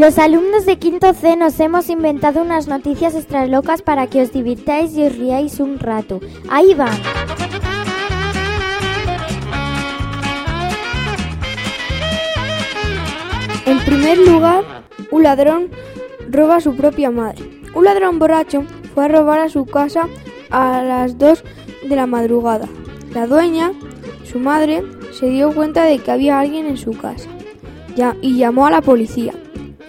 Los alumnos de quinto C nos hemos inventado unas noticias extra locas para que os divirtáis y os riáis un rato. Ahí van. En primer lugar, un ladrón roba a su propia madre. Un ladrón borracho fue a robar a su casa a las 2 de la madrugada. La dueña, su madre, se dio cuenta de que había alguien en su casa y llamó a la policía.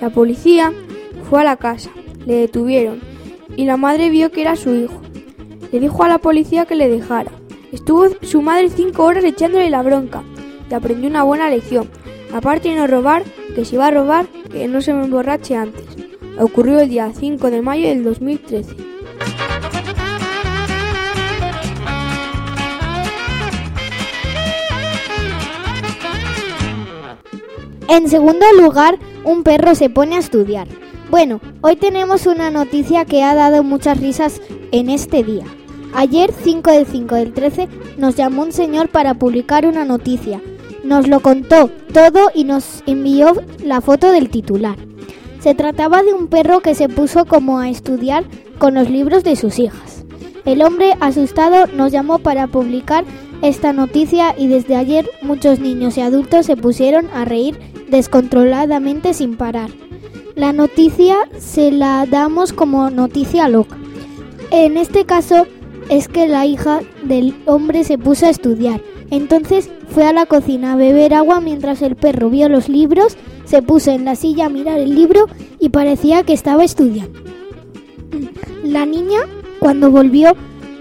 La policía fue a la casa, le detuvieron y la madre vio que era su hijo. Le dijo a la policía que le dejara. Estuvo su madre cinco horas echándole la bronca y aprendió una buena lección. Aparte de no robar, que si va a robar, que no se me emborrache antes. Ocurrió el día 5 de mayo del 2013. En segundo lugar, un perro se pone a estudiar. Bueno, hoy tenemos una noticia que ha dado muchas risas en este día. Ayer, 5 del 5 del 13, nos llamó un señor para publicar una noticia. Nos lo contó todo y nos envió la foto del titular. Se trataba de un perro que se puso como a estudiar con los libros de sus hijas. El hombre, asustado, nos llamó para publicar esta noticia y desde ayer muchos niños y adultos se pusieron a reír descontroladamente sin parar. La noticia se la damos como noticia loca. En este caso es que la hija del hombre se puso a estudiar. Entonces fue a la cocina a beber agua mientras el perro vio los libros, se puso en la silla a mirar el libro y parecía que estaba estudiando. La niña, cuando volvió,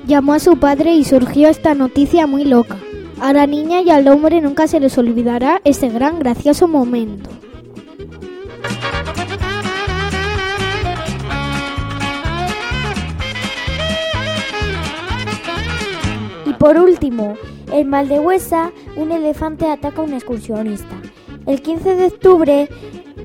llamó a su padre y surgió esta noticia muy loca. A la niña y al hombre nunca se les olvidará ese gran gracioso momento. Y por último, en Valdehuesa, un elefante ataca a un excursionista. El 15 de octubre,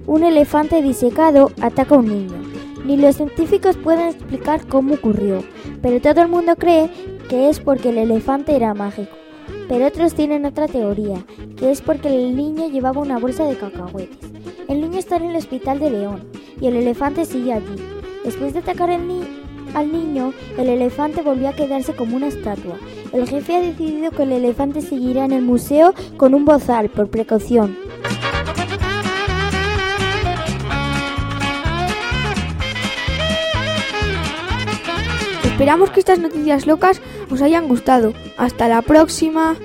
un elefante disecado ataca a un niño. Ni los científicos pueden explicar cómo ocurrió, pero todo el mundo cree que es porque el elefante era mágico. Pero otros tienen otra teoría, que es porque el niño llevaba una bolsa de cacahuetes. El niño está en el hospital de León y el elefante sigue allí. Después de atacar al, ni- al niño, el elefante volvió a quedarse como una estatua. El jefe ha decidido que el elefante seguirá en el museo con un bozal, por precaución. Esperamos que estas noticias locas os hayan gustado. Hasta la próxima.